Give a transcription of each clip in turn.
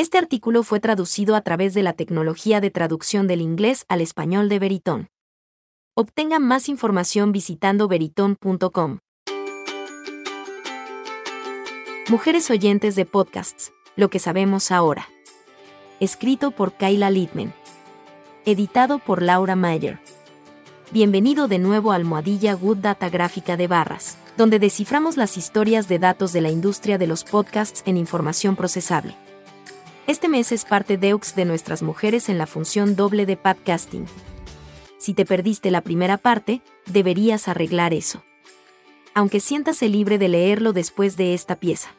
Este artículo fue traducido a través de la tecnología de traducción del inglés al español de Veritón. Obtenga más información visitando veritón.com. Mujeres oyentes de podcasts, lo que sabemos ahora. Escrito por Kyla Littman. Editado por Laura Mayer. Bienvenido de nuevo a Almohadilla Good Data Gráfica de Barras, donde desciframos las historias de datos de la industria de los podcasts en información procesable. Este mes es parte Deux de nuestras mujeres en la función doble de podcasting. Si te perdiste la primera parte, deberías arreglar eso. Aunque siéntase libre de leerlo después de esta pieza.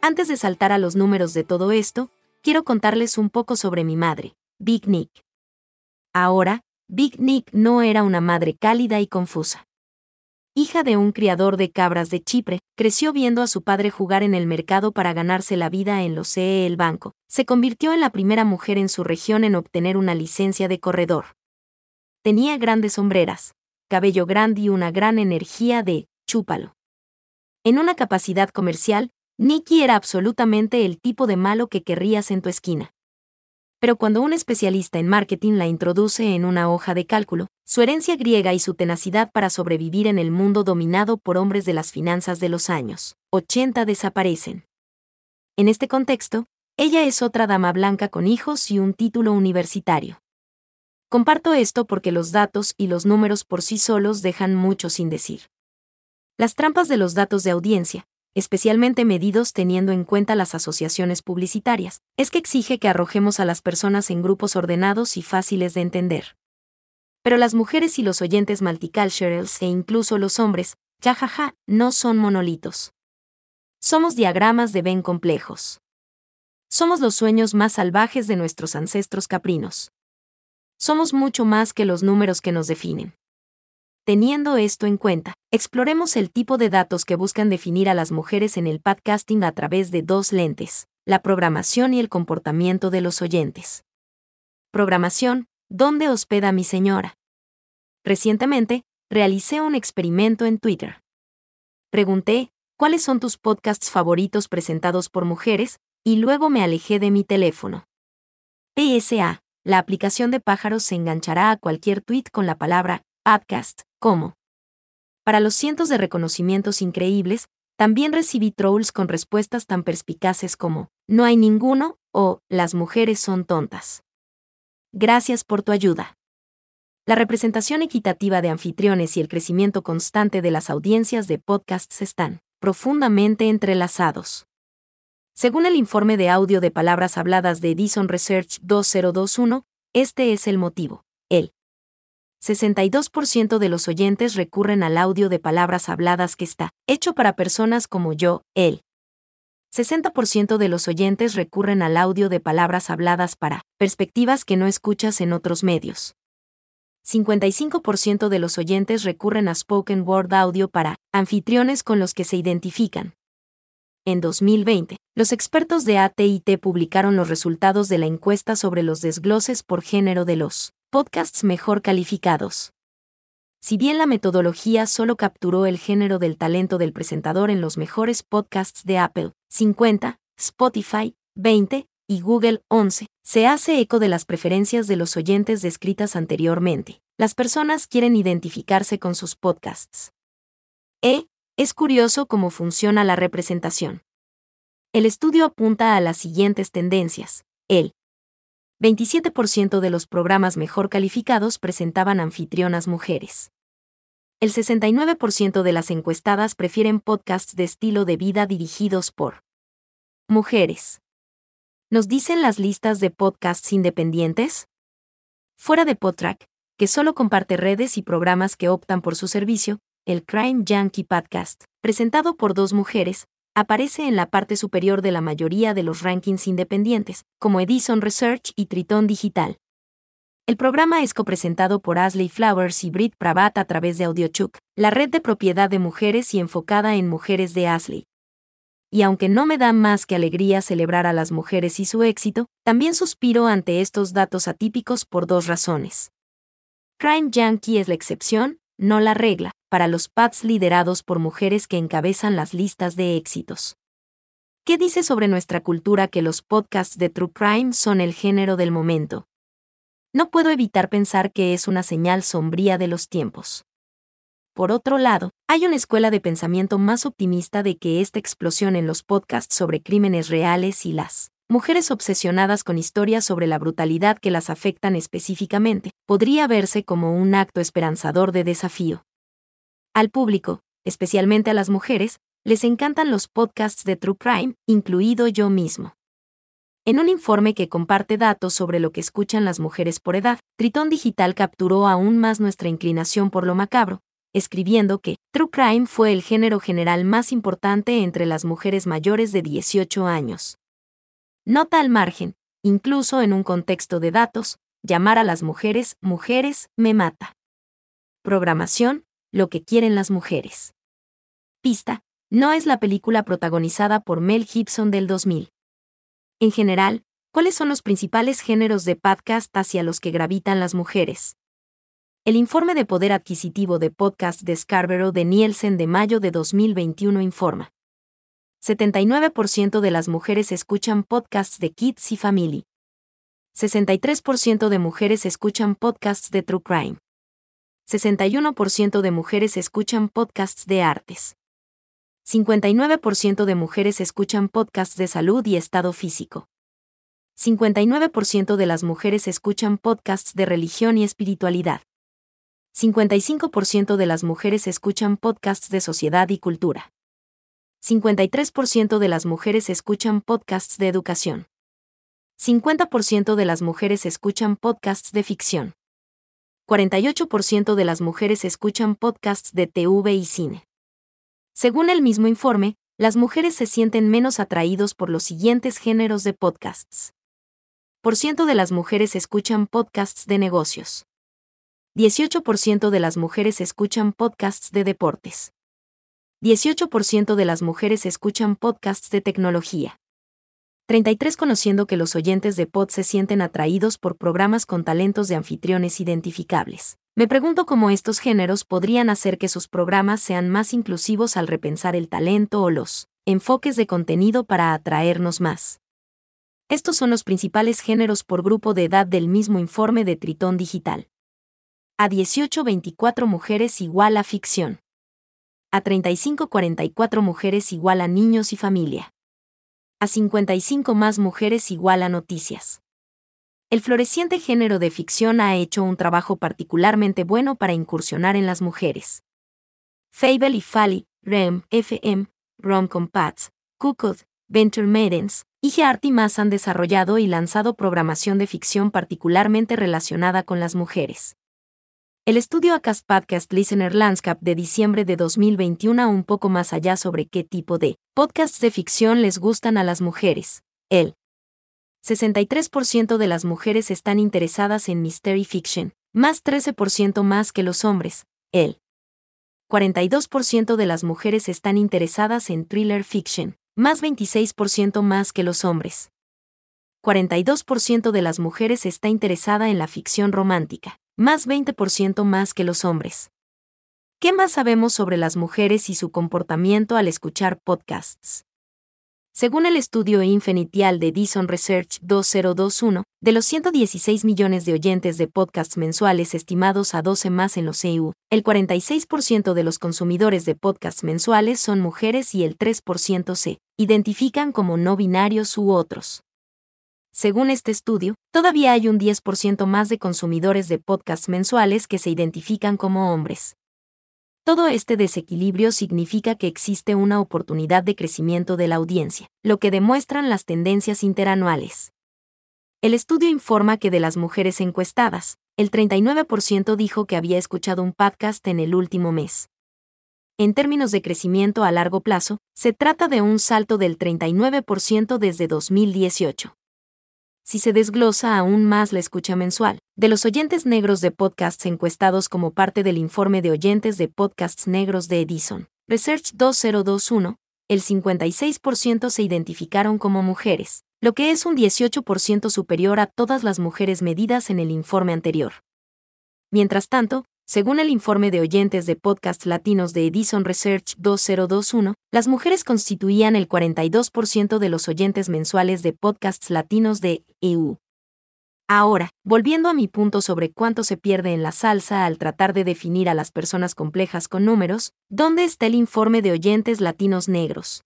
Antes de saltar a los números de todo esto, quiero contarles un poco sobre mi madre, Big Nick. Ahora, Big Nick no era una madre cálida y confusa. Hija de un criador de cabras de Chipre, creció viendo a su padre jugar en el mercado para ganarse la vida en los CE el banco. Se convirtió en la primera mujer en su región en obtener una licencia de corredor. Tenía grandes sombreras, cabello grande y una gran energía de chúpalo. En una capacidad comercial, Nicky era absolutamente el tipo de malo que querrías en tu esquina. Pero cuando un especialista en marketing la introduce en una hoja de cálculo, su herencia griega y su tenacidad para sobrevivir en el mundo dominado por hombres de las finanzas de los años 80 desaparecen. En este contexto, ella es otra dama blanca con hijos y un título universitario. Comparto esto porque los datos y los números por sí solos dejan mucho sin decir. Las trampas de los datos de audiencia, especialmente medidos teniendo en cuenta las asociaciones publicitarias, es que exige que arrojemos a las personas en grupos ordenados y fáciles de entender. Pero las mujeres y los oyentes multiculturals e incluso los hombres, jajaja, no son monolitos. Somos diagramas de Venn complejos. Somos los sueños más salvajes de nuestros ancestros caprinos. Somos mucho más que los números que nos definen. Teniendo esto en cuenta, exploremos el tipo de datos que buscan definir a las mujeres en el podcasting a través de dos lentes, la programación y el comportamiento de los oyentes. Programación, ¿dónde hospeda mi señora? Recientemente, realicé un experimento en Twitter. Pregunté, ¿cuáles son tus podcasts favoritos presentados por mujeres? Y luego me alejé de mi teléfono. PSA, la aplicación de pájaros se enganchará a cualquier tweet con la palabra podcast, como. Para los cientos de reconocimientos increíbles, también recibí trolls con respuestas tan perspicaces como, no hay ninguno, o, las mujeres son tontas. Gracias por tu ayuda. La representación equitativa de anfitriones y el crecimiento constante de las audiencias de podcasts están profundamente entrelazados. Según el informe de audio de palabras habladas de Edison Research 2021, este es el motivo. El 62% de los oyentes recurren al audio de palabras habladas que está hecho para personas como yo, él. 60% de los oyentes recurren al audio de palabras habladas para perspectivas que no escuchas en otros medios. 55% de los oyentes recurren a spoken word audio para anfitriones con los que se identifican. En 2020, los expertos de ATT publicaron los resultados de la encuesta sobre los desgloses por género de los podcasts mejor calificados. Si bien la metodología solo capturó el género del talento del presentador en los mejores podcasts de Apple, 50, Spotify, 20 y Google, 11, se hace eco de las preferencias de los oyentes descritas anteriormente. Las personas quieren identificarse con sus podcasts. E. Es curioso cómo funciona la representación. El estudio apunta a las siguientes tendencias. El 27% de los programas mejor calificados presentaban anfitrionas mujeres. El 69% de las encuestadas prefieren podcasts de estilo de vida dirigidos por mujeres. ¿Nos dicen las listas de podcasts independientes? Fuera de Podtrack, que solo comparte redes y programas que optan por su servicio, el Crime Junkie Podcast, presentado por dos mujeres, aparece en la parte superior de la mayoría de los rankings independientes, como Edison Research y Triton Digital. El programa es copresentado por Ashley Flowers y Brit Pravat a través de AudioChuck, la red de propiedad de mujeres y enfocada en mujeres de Ashley. Y aunque no me da más que alegría celebrar a las mujeres y su éxito, también suspiro ante estos datos atípicos por dos razones. Crime Junkie es la excepción, no la regla, para los pads liderados por mujeres que encabezan las listas de éxitos. ¿Qué dice sobre nuestra cultura que los podcasts de True Crime son el género del momento? No puedo evitar pensar que es una señal sombría de los tiempos. Por otro lado, hay una escuela de pensamiento más optimista de que esta explosión en los podcasts sobre crímenes reales y las mujeres obsesionadas con historias sobre la brutalidad que las afectan específicamente, podría verse como un acto esperanzador de desafío. Al público, especialmente a las mujeres, les encantan los podcasts de True Crime, incluido yo mismo. En un informe que comparte datos sobre lo que escuchan las mujeres por edad, Tritón Digital capturó aún más nuestra inclinación por lo macabro, escribiendo que True Crime fue el género general más importante entre las mujeres mayores de 18 años. Nota al margen, incluso en un contexto de datos, llamar a las mujeres mujeres me mata. Programación, lo que quieren las mujeres. Pista, no es la película protagonizada por Mel Gibson del 2000. En general, ¿cuáles son los principales géneros de podcast hacia los que gravitan las mujeres? El informe de poder adquisitivo de podcast de Scarborough de Nielsen de mayo de 2021 informa. 79% de las mujeres escuchan podcasts de kids y family. 63% de mujeres escuchan podcasts de true crime. 61% de mujeres escuchan podcasts de artes. 59% de mujeres escuchan podcasts de salud y estado físico. 59% de las mujeres escuchan podcasts de religión y espiritualidad. 55% de las mujeres escuchan podcasts de sociedad y cultura. 53% de las mujeres escuchan podcasts de educación. 50% de las mujeres escuchan podcasts de ficción. 48% de las mujeres escuchan podcasts de TV y cine. Según el mismo informe, las mujeres se sienten menos atraídos por los siguientes géneros de podcasts. Por ciento de las mujeres escuchan podcasts de negocios. 18% de las mujeres escuchan podcasts de deportes. 18% de las mujeres escuchan podcasts de tecnología. 33 conociendo que los oyentes de pod se sienten atraídos por programas con talentos de anfitriones identificables. Me pregunto cómo estos géneros podrían hacer que sus programas sean más inclusivos al repensar el talento o los enfoques de contenido para atraernos más. Estos son los principales géneros por grupo de edad del mismo informe de Tritón Digital. A 18-24 mujeres igual a ficción. A 35-44 mujeres igual a niños y familia. A 55 más mujeres igual a noticias. El floreciente género de ficción ha hecho un trabajo particularmente bueno para incursionar en las mujeres. Fable y Fally, REM, FM, Romcom Pats, Cooked, Venture Maidens, y Gearty más han desarrollado y lanzado programación de ficción particularmente relacionada con las mujeres. El estudio ACAST Podcast Listener Landscape de diciembre de 2021 un poco más allá sobre qué tipo de podcasts de ficción les gustan a las mujeres. El 63% de las mujeres están interesadas en mystery fiction, más 13% más que los hombres. El 42% de las mujeres están interesadas en thriller fiction, más 26% más que los hombres. 42% de las mujeres está interesada en la ficción romántica, más 20% más que los hombres. ¿Qué más sabemos sobre las mujeres y su comportamiento al escuchar podcasts? Según el estudio Infinitial de Dison Research 2021, de los 116 millones de oyentes de podcasts mensuales estimados a 12 más en los EU, el 46% de los consumidores de podcasts mensuales son mujeres y el 3% se identifican como no binarios u otros. Según este estudio, todavía hay un 10% más de consumidores de podcasts mensuales que se identifican como hombres. Todo este desequilibrio significa que existe una oportunidad de crecimiento de la audiencia, lo que demuestran las tendencias interanuales. El estudio informa que de las mujeres encuestadas, el 39% dijo que había escuchado un podcast en el último mes. En términos de crecimiento a largo plazo, se trata de un salto del 39% desde 2018 si se desglosa aún más la escucha mensual. De los oyentes negros de podcasts encuestados como parte del informe de oyentes de podcasts negros de Edison, Research 2021, el 56% se identificaron como mujeres, lo que es un 18% superior a todas las mujeres medidas en el informe anterior. Mientras tanto, Según el informe de oyentes de podcasts latinos de Edison Research 2021, las mujeres constituían el 42% de los oyentes mensuales de podcasts latinos de EU. Ahora, volviendo a mi punto sobre cuánto se pierde en la salsa al tratar de definir a las personas complejas con números, ¿dónde está el informe de oyentes latinos negros?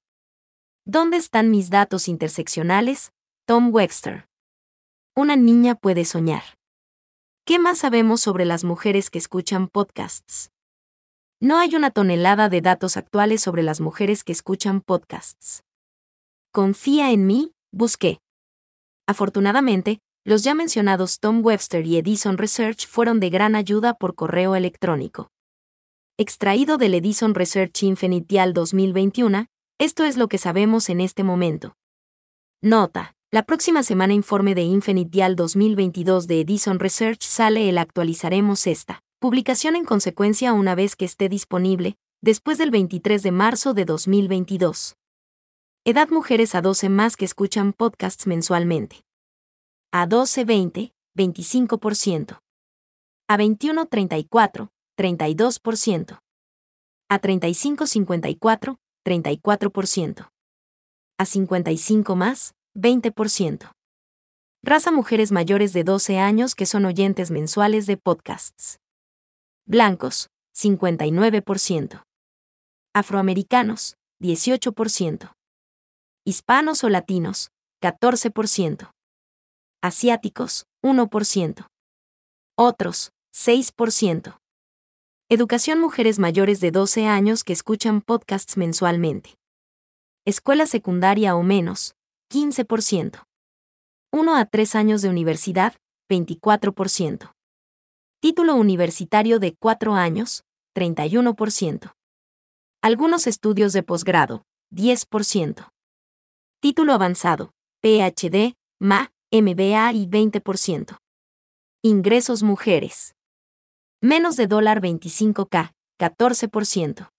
¿Dónde están mis datos interseccionales? Tom Webster. Una niña puede soñar. ¿Qué más sabemos sobre las mujeres que escuchan podcasts? No hay una tonelada de datos actuales sobre las mujeres que escuchan podcasts. Confía en mí, busqué. Afortunadamente, los ya mencionados Tom Webster y Edison Research fueron de gran ayuda por correo electrónico. Extraído del Edison Research Infinitial 2021, esto es lo que sabemos en este momento. Nota. La próxima semana informe de Infinite Dial 2022 de Edison Research sale el actualizaremos esta publicación en consecuencia una vez que esté disponible, después del 23 de marzo de 2022. Edad mujeres a 12 más que escuchan podcasts mensualmente. A 12-20, 25%. A 21-34, 32%. A 35-54, 34%. A 55 más, 20%. Raza mujeres mayores de 12 años que son oyentes mensuales de podcasts. Blancos, 59%. Afroamericanos, 18%. Hispanos o latinos, 14%. Asiáticos, 1%. Otros, 6%. Educación mujeres mayores de 12 años que escuchan podcasts mensualmente. Escuela secundaria o menos, 15%. 1 a 3 años de universidad, 24%. Título universitario de 4 años, 31%. Algunos estudios de posgrado, 10%. Título avanzado, PhD, MA, MBA y 20%. Ingresos mujeres. Menos de dólar 25K, 14%.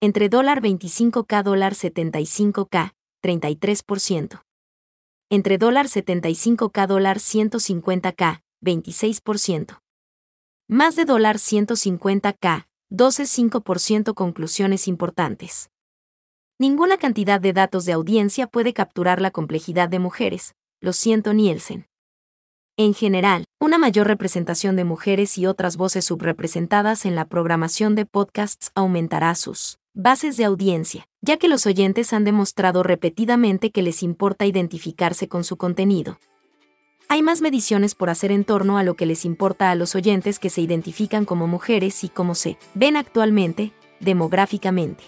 Entre dólar 25K dólar 75K, 33%. Entre dólar 75K dólar 150K, 26%. Más de dólar 150K, 12,5% conclusiones importantes. Ninguna cantidad de datos de audiencia puede capturar la complejidad de mujeres, lo siento Nielsen. En general, una mayor representación de mujeres y otras voces subrepresentadas en la programación de podcasts aumentará sus bases de audiencia, ya que los oyentes han demostrado repetidamente que les importa identificarse con su contenido. Hay más mediciones por hacer en torno a lo que les importa a los oyentes que se identifican como mujeres y cómo se ven actualmente, demográficamente.